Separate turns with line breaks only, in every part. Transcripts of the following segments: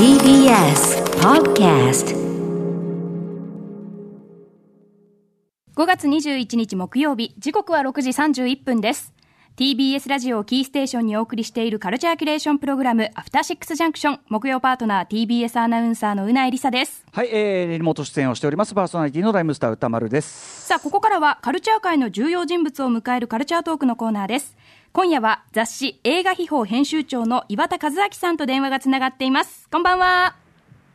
TBS Podcast
5月21日木曜日時刻は6時31分です。TBS ラジオをキーステーションにお送りしているカルチャーキュレーションプログラムアフターシックスジャンクション木曜パートナー TBS アナウンサーのうないりさです。
はい、えー、リモート出演をしておりますパーソナリティのライムスター歌丸です。
さあここからはカルチャー界の重要人物を迎えるカルチャートークのコーナーです今夜は雑誌映画秘宝編集長の岩田和明さんと電話がつながっていますこんばんは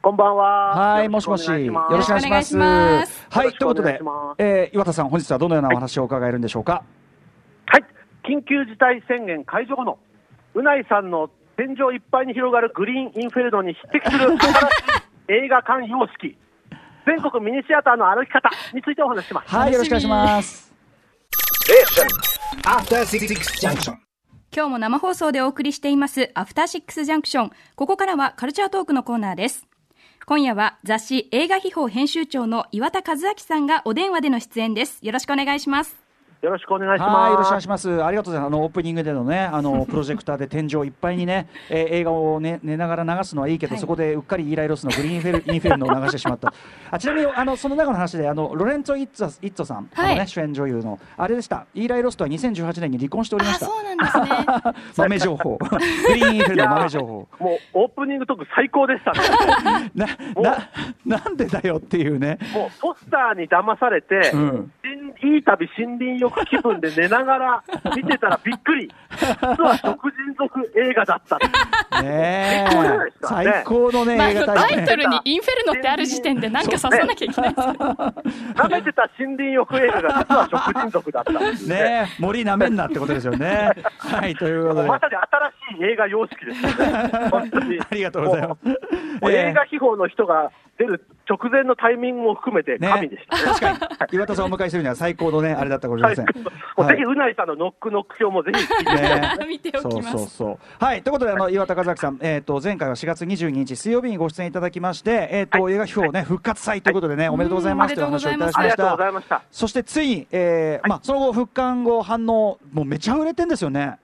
こんばんは。
はい、もしもし、よろしくお願いします。
いします
はい、ということでえー、岩田さん、本日はどのようなお話を伺えるんでしょうか？
はい、緊急事態宣言解除後のうないさんの天井いっぱいに広がるグリーンインフェルノに匹敵する 新しい映画館様式、全国ミニシアターの歩き方についてお話しします。
はい、よろしくお願いします。
After Six Junction.
今日も生放送でお送りしていますアフターシックスジャンクションここからはカルチャートークのコーナーです。今夜は雑誌映画秘宝編集長の岩田和明さんがお電話での出演です。よろしくお願いします。
よろしくお願いします。
はい、よろしくお願いします。ありがとうございます。あのオープニングでのね、あの プロジェクターで天井いっぱいにね、えー映画をね寝ながら流すのはいいけど、
はい
そこでうっかりイーライロスのグリーンフェル インフェルノを流してしまった。あちなみにあのその中の話であのロレンツォイッツァイッツォさん、
はい
あのね主演女優のあれでした。イーライロスとは2018年に離婚しておりました。
うなんですね
豆情報。グリーンインフェルノ豆情報。
もうオープニングトーク最高でしたね。
なななんでだよっていうね。
もうポスターに騙されて、
うん
いい旅森林浴気分で寝ながら見てたらびっくり。実は食人族映画だった。
ね
最高じゃないです
え
かね
最高のね、
まあ
映画タ
タイ
イトル。
にインフェルノってある時点で何か刺さなきゃいけないですけど
舐めてた森林浴映画が実は食人族だったね。
ねえ森なめんなってことですよね。はい、ということで。
まさに新しい映画様式ですよね。本当に。
ありがとうございます
映画秘宝の人が出る直前のタイミングも含めて神でした。ね。
確かに。岩田さんをお迎えするには最高のねあれだったかもしれません。はい。
ぜひうないさんのノックノック表もぜひ聞いて
ね。
見ておきます。
そうそうそう。はい、ということで、あの岩田和明さん、えっ、と、前回は4月22日水曜日にご出演いただきまして、えっ、と、映画秘宝ね、復活祭ということでね、おめでとうございますという話をいただきまし
ありがとうござ
た。
いました。
そして、ついに、えーまあ、その後、復刊後、反応、もうめちゃ売れてんですよね。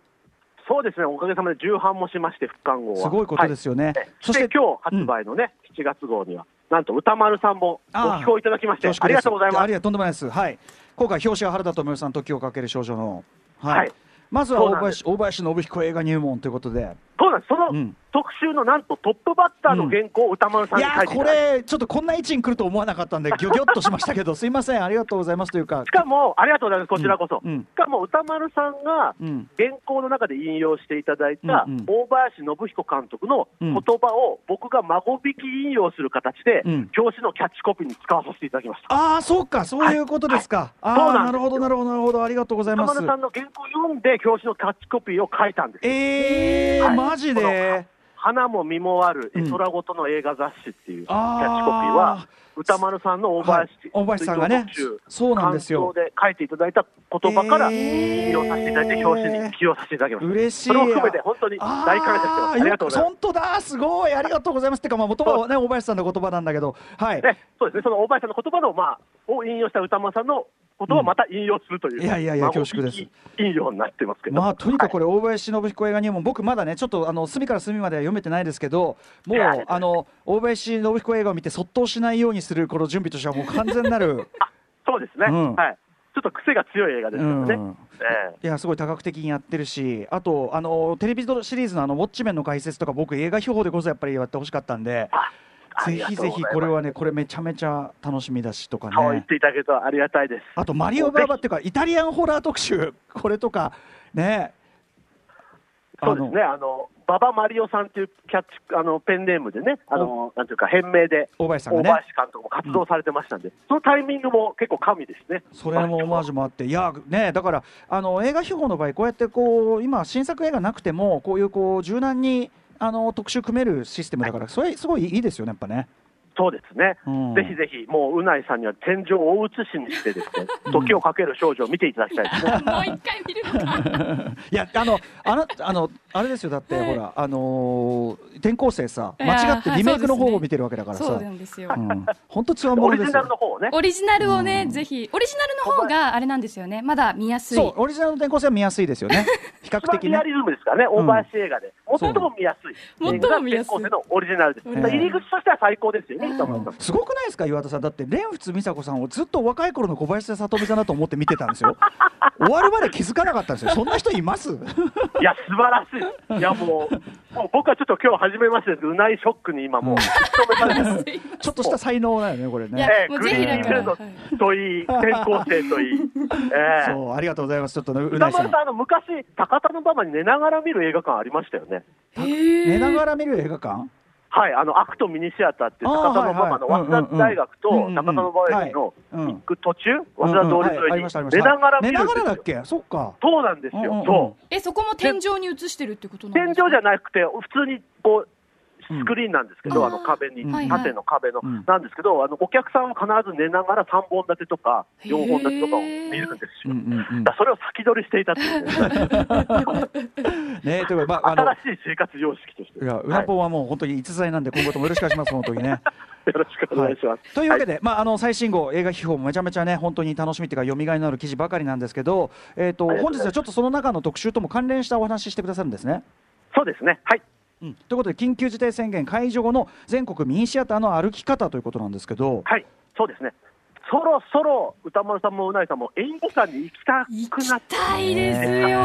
そうですね、おかげさまで重版もしまして、復刊号は。
すごいことですよね。
はい。
そし
てて今日発売のね、7月号には、なんと歌丸さんもご寄稿いただきまして、ありがとうございます
あり。がとんでもないです。はい。今回、表紙は原田知世さん、時をかける少女の。はい。
はい
まずは大林大林信彦映画入門ということで。
そうなんです、その
うん。
特集のなんとトップバッターの原稿を歌丸さん
いやーこ
に書いていた。だいて
れ、ちょっとこんな位置に来ると思わなかったんで、ぎょぎょっとしましたけど、すいません、ありがとうございますというか。
し、かも、ありがとうございます、こちらこそ。
うん。うん
しかも、歌丸さんが
うん。
原稿の中で引用していただいた
うんうん。
大林信彦監督の
うん。
言葉を僕が孫引き引用する形で
うん、
表紙のキャッチコピーに使わさせていただきました。
ああ、そうか、そういうことですか。ああ、
そうな
なるほど、なるほど、なるほど、ありがとうございます。
歌丸。さんの原稿を読んで、表紙のキャッチコピーを書いたんです。
えー、
はい
マジで？
花も実もある絵空ごとの映画雑誌っていうキャッチコピーは、歌丸さんの大林、
はい大林さんがねそうなんですよ
で書いていただいた言葉から
えー
引用させていただいて、表紙に起用させていただきました。
嬉しい。
それも含めて本当に大感謝してます。ありがとうございます。
本当だ、すごい、ありがとうございます。ってか、まあ、元はね、大林さんの言葉なんだけど、はい。
ね、そうですね、その大林さんの言葉の、まあ、を引用した歌丸さんの言葉をまた引用するという、
いやいやいや
まあ
恐縮です。
引引用になってますけど、
まあ、とにかくこ
れ、
れ、大林信彦映画入門、僕まだね、ちょっとあの隅から隅までは読めてないですけど、もう
いや
あの大林信彦映画を見て、そっとしないようにするこの準備としては、もう完全なる、
そうですね、
うん。
はい、ちょっと癖が強い映画ですからね。
うん。
ええ。
いや、すごい多角的にやってるし、あと、あのテレビシリーズのあのウォッチメンの解説とか、僕、映画秘宝でこそやっぱりやってほしかったんで、
あ
ぜひぜひこれはね、これめちゃめちゃ楽しみだしとかね。
そう言っていただけるとありがたいです。
あと、マリオ・バーバっていうか、イタリアンホラー特集、これとか、ね。
そうですね、あの馬場マリオさんっていうキャッチあのペンネームでね、あのなんていうか、変名で
大林さんがね
大林監督も活動されてましたんで、そのタイミングも結構神ですね。
それもオマージュもあって、いやね、だからあの映画秘宝の場合、こうやってこう今、新作映画なくても、こういうこう柔軟にあの特集組めるシステムだから、それ、すごいいいですよね、やっぱね。
そうですね、
うん
ぜひぜひ、もううないさんには天井を大写しにして、ですね 時をかける少女を見ていただきたいですね。
もう一回見るのか。
いやあのあのあのあれですよだって、ほらあのー転校生さ間違って
はい
リメイクの方を見てるわけだからさ、
そうなんですよ。
うん。本当つわも
オリジナ
のですよ
ルの方をね、
オリジナルをね、ぜひ、オリジナルの方があれなんですよね。まだ見やすい。
そうオリジナルの転校生は見やすいですよね。比較的ね。
リアリズムですからね、大林映画で、最も見やすい。
最も見やすい。
転校生のオリジナルです、入り口としては最高ですよね、
すごくないですか岩田さん。だって蓮仏美佐子さんをずっと若い頃の小林聡美さんだと思って見てたんですよ。終わるまで気づかなかったんですよ。そんな人います？
いや、素晴らしい、いやもう、もう僕はちょっと今日初めましてですうないショックに今、もう。
ちょっとした才能だよねこれ
いや
ね
ええ
もうぜひだから
グリーンフィールドとい。い、転校生といい、ええ。
そうありがとうございます。ちょっとねう
歌
なぎさん。
丸さん、あの昔、高田馬場に寝ながら見る映画館ありましたよね。
寝ながら見る映画館？
はい、あのアクトミニシアターって高田馬場の早稲田大学と高田馬場駅の
うん。
行く途中、早稲田通り沿いに寝ながら見るんですよ
がらだっけ？そっか。
そうなんです。よ。そう。
えそこも天井に映してるってことなん
天井
ですか？
じゃなくて、普通にこう、
うん
スクリーンなんですけど、
うん
あの壁に、
はい
はい
縦の壁の
うん、
なんですけど、あのお客さんは必ず寝ながら3本立てとか、4本立てとかを見るんですよ。だそれを先取りしていたっていう ね、
ねというかまあ
新しい生活様式として。
いやうなぽんはもう本当に逸材なんで今後ともよろしくお願いします本当にね。
よろしくお願いします。
というわけで、まあ、あの最新号、映画秘宝もめちゃめちゃね、本当に楽しみというか、読みがいのある記事ばかりなんですけど、えー、と
と
本日はちょっとその中の特集とも関連したお話ししてくださるんですね。
そうですね。はい。
うん、ということで、緊急事態宣言解除後の全国ミニシアターの歩き方ということなんですけど、
はい。そうですね。そろそろ歌丸さんもうないさんも映画館に行きた
行
くなって
きたいですよ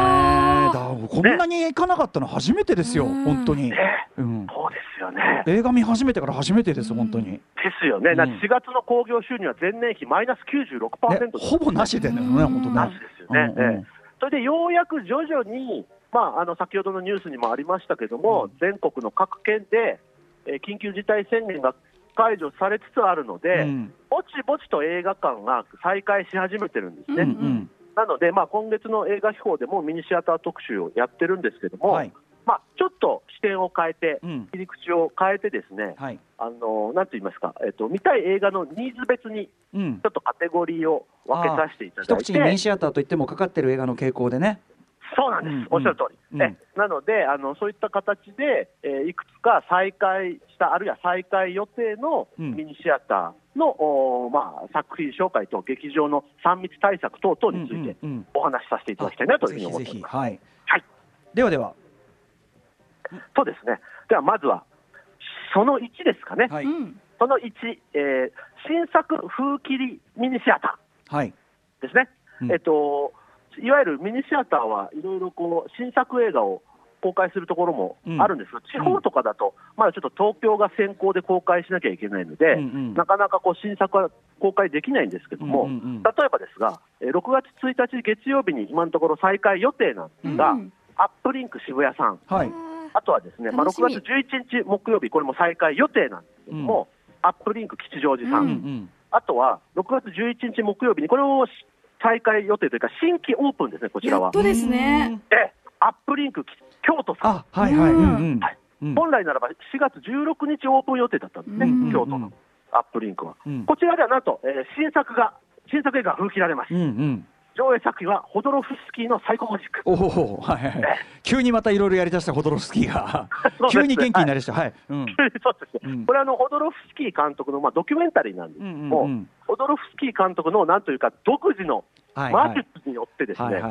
だこんなに行かなかったの初めてですよ、
うん
本当に、
ね。
うん。
そうですよね。
映画見始めてから初めてです、本当に。ね、
ですよね。
うん
4月の興行収入は前年比マイナス96%です
ほぼなしでね、
うん
本当
なし
ね。
ですよね。
うんうん
ええそれでようやく徐々に、まあ、あの先ほどのニュースにもありましたけども、全国の各県で、えー緊急事態宣言が解除されつつあるので、
うん。
ぼちぼちと映画館が再開し始めてるんですね。
うんうん。
なので、まあ、今月の映画秘宝でもミニシアター特集をやってるんですけども、
はい。
まあ、ちょっと視点を変えて、
うん。
切り口を変えて、ですね、
はい。
あのなんと言いますか、えっと、見たい映画のニーズ別に、
うん。
ちょっとカテゴリーを分けさせていただいて、
一口にミニシアターといってもかかってる映画の傾向でね。
そうなんです、
うん
おっしゃる通り、
うん。
えなのであの、そういった形で、えーいくつか再開した、あるいは再開予定の
うん。
ミニシアターの、おーまあ、作品紹介と劇場の3密対策等々について
うんうんうん。
お話しさせていただきたいなというふうに思っております。
はい。
はい。
ではでは、
そうですね。ではまずは、その1ですかね。
はい、
うん。
その1、えー新作風切りミニシアタ
はい、
ーですね。
うん。
えっと、いわゆるミニシアターはいろいろこう、新作映画を公開するところもあるんですが、地方とかだと、まだちょっと東京が先行で公開しなきゃいけないので、
うんうん
なかなかこう新作は公開できないんですけども、
うんうんうん。
例えばですが、えー6月1日月曜日に今のところ再開予定なんですが、
うん。
アップリンク渋谷さん、
はい、
あとはですね、まあ、6
楽しみ。
月11日木曜日、これも再開予定なんですけども、アップリンク吉祥寺さん、
うんうん、
あとは6月11日木曜日に、これも再開予定というか、新規オープンですね、こちらは。
やっとですね
で、アップリンク京都さん、
あ、はいはい、うんうん、
はい
うん
本来ならば4月16日オープン予定だったんですね、
うん
京都のアップリンクは。
うん
こちらではなんと、えー新作が、新作映画が封切られます。
うんうん。
上映作品はホドロフスキーのサイコマジック。
おお、はいはいはい。急にまたいろいろやりだしたホドロフスキーが 急に元気になりました。はい。うん。
そうですね、
うん
これはあのホドロフスキー監督の、まあ、ドキュメンタリーなんですけども、
うんうんうん
ホドロフスキー監督のなんというか、独自の魔術によってですね。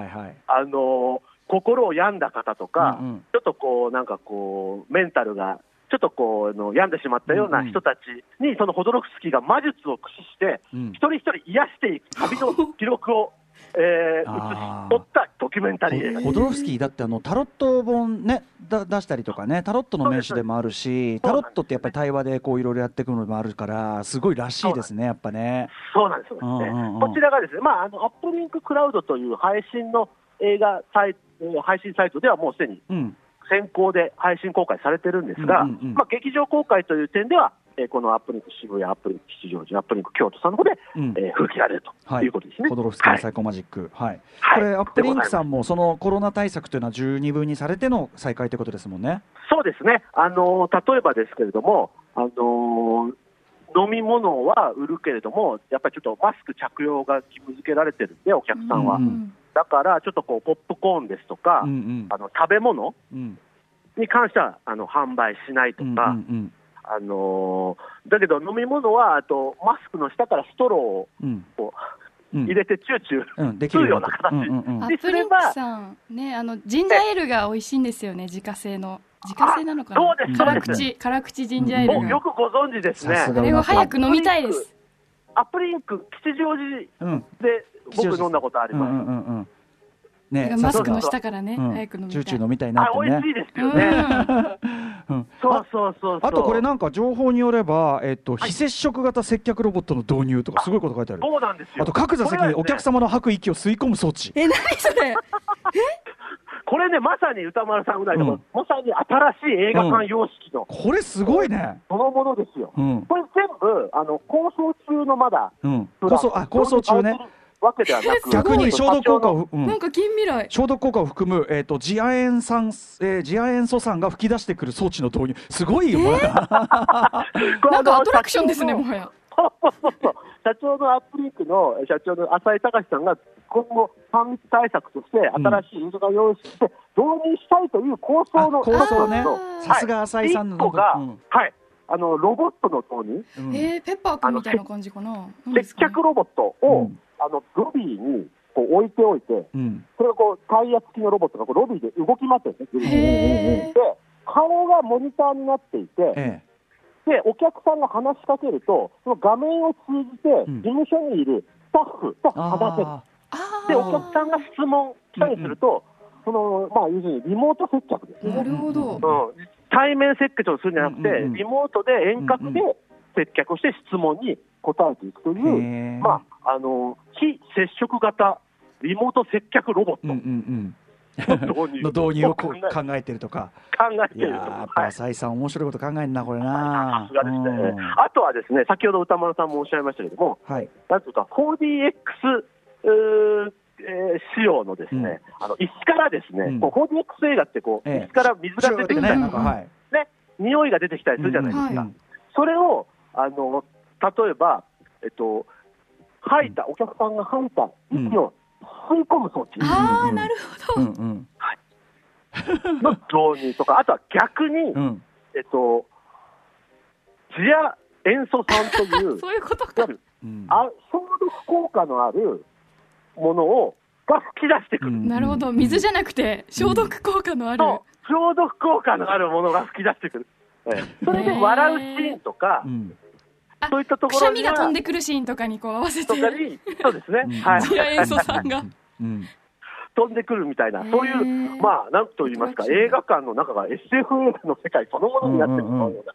あのー心を病んだ方とか、
うんうん。
ちょっとこう、なんかこう、メンタルが、ちょっとこう、あの病んでしまったような人たちに、そのホドロフスキーが魔術を駆使して、
うん。
一人一人癒していく旅の記録を、えー、写し取ったドキュメンタリー。映画
ホドロフスキーだってあのタロット本ねだ出したりとかねタロットの名手でもあるしタロットってやっぱり対話でこういろいろやっていくのもあるからすごいらしいですねやっぱね。
そうなんです。よね、
うんうんうん。
こちらがですね、まあ、あのアップリンククラウドという配信の映画サイえー配信サイトではもうすでに
うん。
先行で配信公開されてるんですが、
うんうんうん。
まあ、劇場公開という点では、えーこのアップリンク渋谷、アップリンク吉祥寺、アップリンク京都さんの方で、
うん。
えー封切られると
はい。
いうことですね。
ホドロフスキーの
はい。
サイコマジック。はい。
はい。
これアップリンクさんもそのコロナ対策というのは十二分にされての再開ということですもんね。
そうですね、あのー例えばですけれども、あのー飲み物は売るけれども、やっぱりちょっとマスク着用が義務付けられてるんで、お客さんは。
うんうん。
だから、ちょっとこうポップコーンですとか、
うんうん。
あの食べ物
うん。
に関してはあの販売しないと
うん
か、
うん
あのーだけど飲み物は、あとマスクの下からストローを
うん。
こう入れてチューチュー、
うん、できる
ような形。
うんうんうん。
ア
で
ップリンクさんねあのジンジャーエールが美味しいんですよね自家製の。自家製なのかな？
そうです。
辛
そうです
口辛口ジンジャーエール
よくご存知ですね。
あれを早く飲みたいです。
アップリンク吉祥寺
うん。
で僕飲んだことあり
うん
ます、
うんうんうん
だ
ね
マスクの下からね早く飲みたい。
チューチュー飲みたいなってね。
あ美味しいですそうそうそう
あとこれなんか情報によれば、えっと、非接触型接客ロボットの導入とかすごいこと書いてある。
そうなんですよ。
あと各座席にお客様の吐く息を吸い込む装置。
え何それ？
これねまさに歌丸さんぐらいの、
うん。
まさに新しい映画館様式の
これすごいね。
そのものですよ、
うん。
これ全部あの構想中のまだ。
構想、あ、構想中ね。
わけではなく
逆に消毒効果を、うん。
なんか近未来。
消毒効果を含む、えっ、と、次亜塩酸、えー、次亜塩素酸が吹き出してくる装置の導入。すごいよ、これ。
なんかアトラクションですねもはや。
社長のアップリンクの社長の浅井隆さんが今後、3密対策として新しいインドが用意して導入したいという構想の
あ構想ね。さすが浅井さんの
はい、あのロボットの導入、
うん。
えー、ペッパーくんみたいな感じかな。
接客ロボットを、
うん
あのロビーにこう置いておいて、
うん。
それをこうタイヤ付きのロボットがこうロビーで動き回ってるんですね、ぐるぐる
へー
で顔がモニターになっていて、
え
でお客さんが話しかけると、その画面を通じて、
ん
事務所にいるスタッフと
え。
話せる。で、
ー
お客さんが質問したりすると、その、まあ、要するにリモート接客ですよ
な
ね。
るほど
うん、対面接客をするんじゃなくて、
うんうんうん
リモートで遠隔で接客をして質問に答えていくとい
ー
う、まあ、あの、非接触型リモート接客ロボッ
うんうん
トの導入
うん。の導入 を
考え
てるとか。
考えていると。
いやーやっぱ
はい
浅井さん面白いこと考えんなこれ
さ
な
ね
うん。
あとはですね、先ほど歌丸さんもおっしゃいましたけれども、
はい。
なんというか、4DX、うーえー仕様のですね、あの椅子からですね、
うん
こう 4DX 映画ってこう、
ええ
椅子から水が出てきたり
ね、
とか。ね、匂いが出てきたりするじゃないですか。
はい
それをあの例えば、えっと、吐いた、お客さんが吐いた息を吸い込む装置。
あーなるほど、
うんうん。
の導入とか、あとは逆に、
うん。
えっと、次亜塩素酸という、
そういうことか。
あ消毒効果のあるものをが吹き出してくる、
うん。
なるほど。水じゃなくて消毒効果のある、
そう。消毒効果のあるものが吹き出してくる、ええ。それで笑うシーンとか
う、ん。
あ
そういったと
くしゃみが飛んでくるシーンとかにこう合わせて。
とかに、そうですね、
うん。
はい、
次亜塩素酸が。
うん。
飛んでくるみたいな、そういう、まあ、なんと言いますか、映画館の中が SF 映画の世界そのものになってしまうような、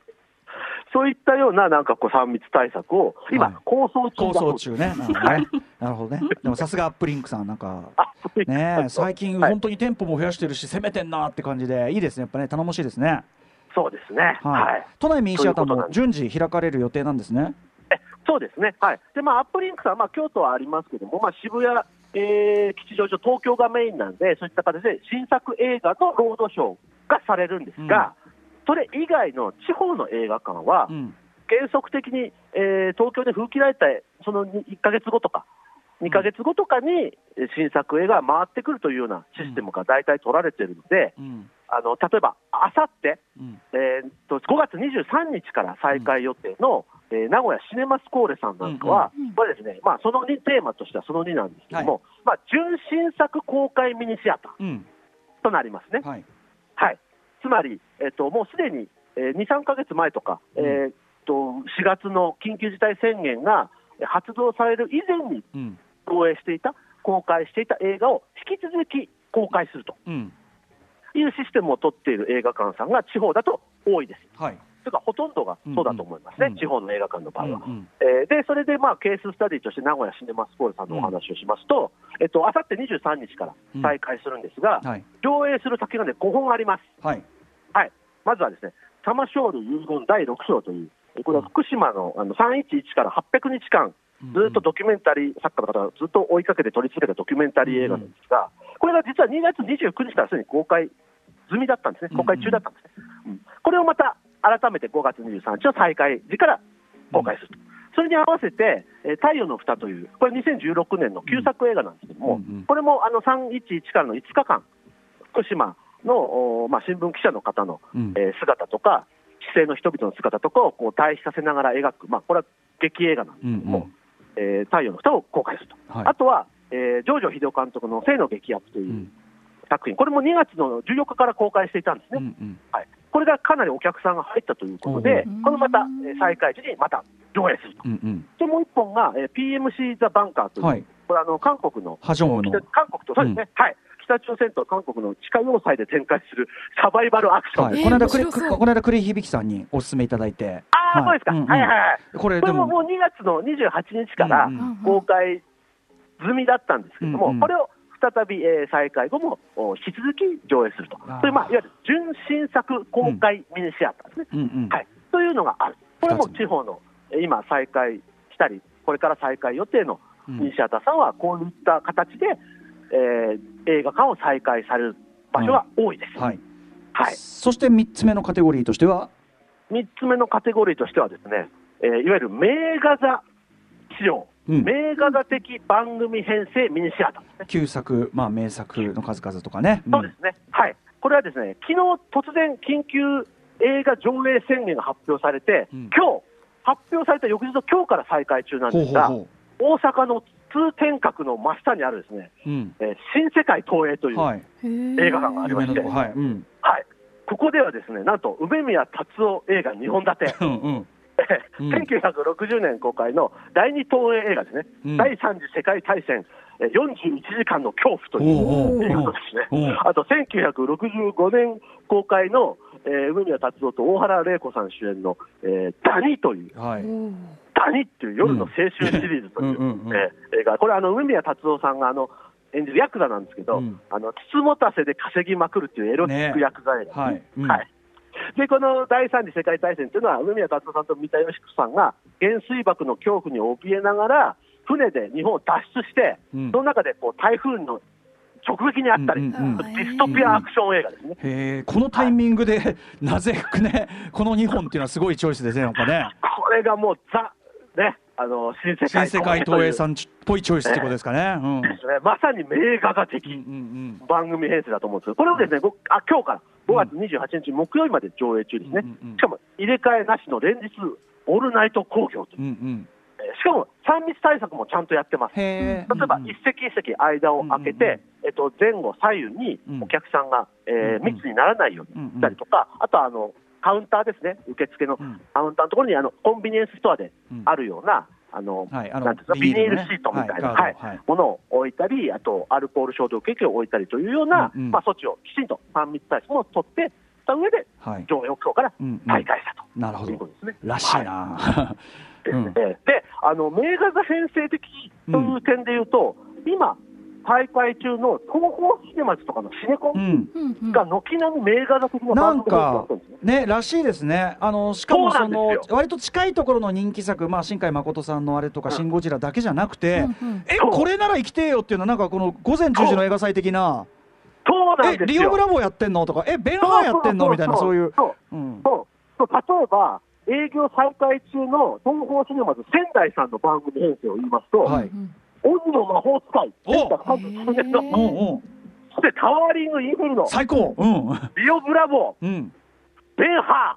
そういったような、なんかこう、3密対策を、今、
はい
構想中
構想中ね。なるほどね。なるほどね。でもさすがアップリンクさんなんか。ねえ最近
はい
本当に店舗も増やしてるし攻めてんなって感じでいいですね。やっぱね頼もしいですね
そうですね、
はい、
はい。
都内ミニシアターも順次開かれる予定なんですね？
えそうですね、はい。でまあ、アップリンクさん、まあ、京都はありますけども、まあ、渋谷、えー吉祥寺、東京がメインなんで、そういった形で新作映画のロードショーがされるんですが、それ以外の地方の映画館は、
うん。
原則的に、えー東京で風切られたその1か月後とか、2か月後とかにえー新作映画が回ってくるというようなシステムが大体取られているので、
うん
あの例えばあさって、
うん。
えと5月23日から再開予定の、えー名古屋シネマスコーレさんなんかは、
うんうん
これですね、まあ、その2テーマとしてはその2なんですけども、まあ、純新作公開ミニシアター
うん。
となりますね。
はい。
はい、つまり、えっと、もうすでに、えー2、3か月前とか、
うん。
えーっと、4月の緊急事態宣言がえー発動される以前に
うん。
上映していた、公開していた映画を引き続き公開すると。
うん
いうシステムを取っている映画館さんが地方だと多いです。
はい。
というか、ほとんどがそうだと思いますね、
うんうん
地方の映画館の場合は。
うん
えーで、それで、まあ、ケーススタディとして名古屋シネマスコールさんのお話をしますと、えっと、あさって23日から再開するんですが、
はい。
上映する先がね、5本あります。
はい。
はい、まずはですね、サマショール遺言第6章という、これは福島のあの311から800日間、ずっとドキュメンタリー作家の方がずっと追いかけて撮り続けたドキュメンタリー映画なんですが、これが実は2月29日からすでに公開済みだったんですね、公開中だったんですね。うん。これをまた改めて5月23日の再開時から公開すると。それに合わせて、えー太陽の蓋という、これ2016年の旧作映画なんですけども、
うんうん
これもあの311からの5日間、福島の、おまあ、新聞記者の方の
うん。
えー姿とか、市政の人々の姿とかをこう対比させながら描く、まあ、これは劇映画なんですけども、えー太陽の蓋を公開すると。
はい。
あとは、えー、ジョージョ秀夫監督の性の劇薬といううん。作品、これも2月の14日から公開していたんですね。
うんうん。
はい、これがかなりお客さんが入ったということで
うん、
このまた、えー再開時にまた上映すると。
うんうん。
で、もう一本が、えー PMC ザ・バンカーという、
はい。
これあの、韓国の、韓国と、そうですね、はい。北朝鮮と韓国の地下要塞で展開するサバイバルアクション。
はい、この間この間栗響さんにお勧めいただいて。
ああ、そうですか。
んん
はいはいはい。
これでも。
これももう2月の28日から
うんうん
公開済みだったんですけれども、
うんうん。
これを再び、えー再開後もお引き続き上映すると、そういう、まあ、いわゆる純新作公開ミニシアターですね、
うん。うん
はい、というのがある、これも地方のえー今、再開したり、これから再開予定の
うん。
ミニシアターさんは、こういった形で、えー映画館を再開される場所が多いです。
はい。
はい。
そして3つ目のカテゴリーとしては
？3つ目のカテゴリーとしてはですね、えーいわゆる名画座仕様、
うん。
名画座的番組編成ミニシアターね。
旧作、まあ、名作の数々とかね、ん。
そうですね。はい。これはですね、昨日突然緊急映画上映宣言が発表されて、
うん。
今日発表された翌日の今日から再開中なんですが、
ほうほ
大阪の通天閣の真下にあるですね、
ううん。
えー新世界東映という、
はい。
映
映画館がありまして
はい。うん。
はい。ここではですね、なんと梅宮達夫映画2本立て。
うんうん。うん。
1960年公開の第二東映映画ですね、
うん。
第三次世界大戦えー41時間の恐怖とい
おう
映画ですね。あと1965年公開の、えー梅宮達夫と大原玲子さん主演の、えーダニという、
はい。
ダニっていう夜の青春シリーズというえー映画、これ、あの梅宮達夫さんがあの演じるヤクザなんですけど、
うん。
あの筒持たせで稼ぎまくるっていうエロティックヤクザ映画、
はい。うん。
はい。でこの第三次世界大戦というのは、梅宮達夫さんと三田佳子さんが原水爆の恐怖に怯えながら、船で日本を脱出して、
うん。
その中でこう台風の直撃にあったり、
うんうんうん。
ディストピアアクション映画ですね。
このタイミングで なぜねこの2本っていうのはすごいチョイスですねなんかね。
これがもうザ、ね、あの新世界
新世界東映さ
ん
んっぽいチョイスってことですかね。うん。
ですね、まさに名画が的。番組編成だと思うんですけど、これをですね、ごあ今日から5月28日木曜日まで上映中ですね、
うんうんうん。
しかも入れ替えなしの連日、オールナイト興行という。
うんうん。
えーしかも3密対策もちゃんとやってます。例えば一席一席間を空けて、
うんうん
えっと、前後左右にお客さんが、えー
うんうん。
密にならないようにしたりとか、あとはあのカウンターですね、受付の
うん。
カウンターのところにあのコンビニエンスストアで
うん。
あるような、あの
はいあの
なんていうんですかビニールシートみたいな、
は
はい。
はい。
ものを置いたり、あとアルコール消毒液を置いたりというような、
うんうん。
まあ、措置をきちんと3密対策も取ってした上で、
はい。
上映を今日から
うんうん。
再開したと。
なるほど。
いうことですね。
らしいな。うん
ですねであの名画座編成的という点でいうと、今、大会中の東宝シネマズとかのシネコン
うん。
うんうん。
が軒並み名画座的な
なんか
ってるんですね。
ねらしいですね。あのしかもその割と近いところの人気作まあ新海誠さんのあれとか
うん。
シンゴジラだけじゃなくて
うんうん。
えこれなら生きてえよっていうのはなんかこの午前10時の映画祭的な
そうなん
え
ですよ。
リオブラボーやってんのとかえベンハーやってんのみたいなそういう。
そう。
うん
そう。そう。例えば、営業再開中の東宝シネマズ仙台さんの番組編成を言いますと、
はい。
うん
鬼の魔法使い、
お。
1939年の、
へー
うんうん。
そしてタワーリングインフェルノ、
最高。うん。
リオブラボ
うん。
ー、ベンハ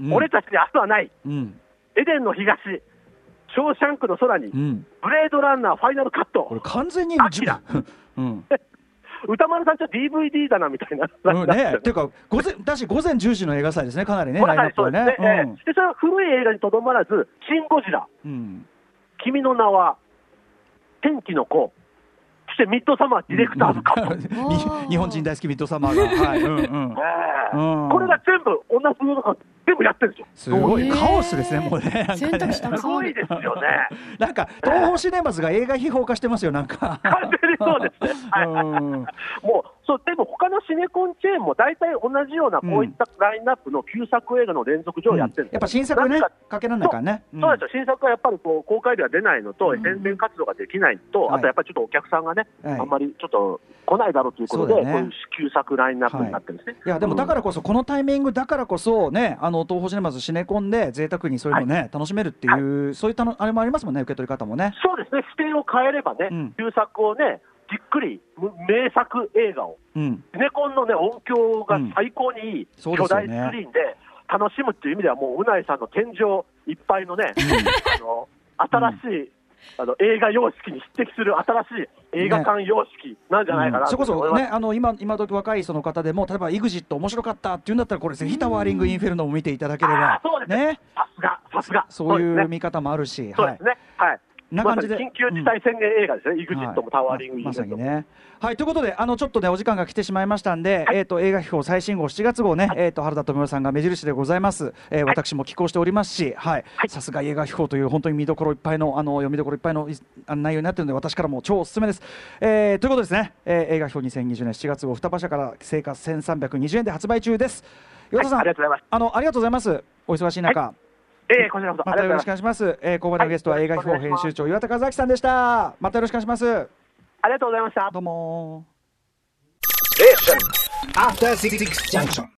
ー、
うん。
俺たちに明日はない、
うん。
エデンの東、ショーシャンクの空に。
う、ん。
ブレードランナーファイナルカット。
こ、れ完全に うん
歌丸さんちょっと DVD だなみたいな。
うんねっていうか午前だし午前10時の映画祭ですねかなりね
ま
ラインナップは
さにそうですね。
ね
ええ。で、それは古い映画にとどまらず、シン・ゴジラ、
うん。うん
君の名は、天気の子、そしてミッドサマーディレクターズカッ
日本人大好きミッドサマーが。はい。うんうん。
これが全部同じような全部やってるんですよ。
すごい。
へー。
カオスですねもうね
選択肢
すごいですよね。
なんか東宝シネマズが映画秘宝化してますよなんか。
完全にそうですね。はい。
うん。
もう、そう、でも他のシネコンチェーンも大体同じようなこういったラインナップの旧作映画の連続上をやってるんです
やっぱ新作ね
なんか
かけらんないからね
そうなんですよ、新作はやっぱりこう公開では出ないのと、宣伝活動ができないのと、
はい
あとやっぱりちょっとお客さんがね、
はい。
あんまりちょっと来ないだろうということで、こういう旧作ラインナップになってるんですね。
いやでもだからこそこのタイミングだからこそねあの東宝シネマズシネコンで贅沢にそういうのね、楽しめるっていう、そういったのあれもありますもんね受け取り方もね。
そうですね、視点を変えればね、
うん。
旧作をね、じっくりむ名作映画を、
うん。
シネコンのね、音響が最高にいい
そうですよね。
巨大スクリーンで楽しむっていう意味では、もううないさんの天井いっぱいのね、あの新しい、あの映画様式に匹敵する新しい映画館様式なんじゃないかな
それこそ
と思います。
ね、あの今今時若いその方でも、例えば EXIT 面白かったっていうんだったら、これ、ぜひタワーリング・インフェルノも見ていただければ
あーそうですね
ね、
さすが、さすが。
そういう見方もあるし、はい。
はい。
な感じで
ま緊急事態宣言映画ですね。イグジットもタワーリングイン
ま。さにね。はいということで、あのちょっとね、お時間が来てしまいましたんで、えっ、と映画秘宝最新号7月号ね、えっ、と原田知世さんが目印でございます。えー私も寄稿しておりますし、はい。さすが映画秘宝という本当に見どころいっぱいのあの読みどころいっぱいのいあの内容になっているので、私からも超おすすめです。えーということですね、えー映画秘宝2020年7月号双葉社から生活1320円で発売中です。岩田さん、
はいありがとうございます
あのありがとうございます。お忙しい中。
ええこちらこそ。
またよろしくお願いします。えー、ここまでのゲストは
はい
映画秘宝編集長岩田和明さんでした。またよろしくお願いします。
ありがとうございました。
どうも
After Six Junction.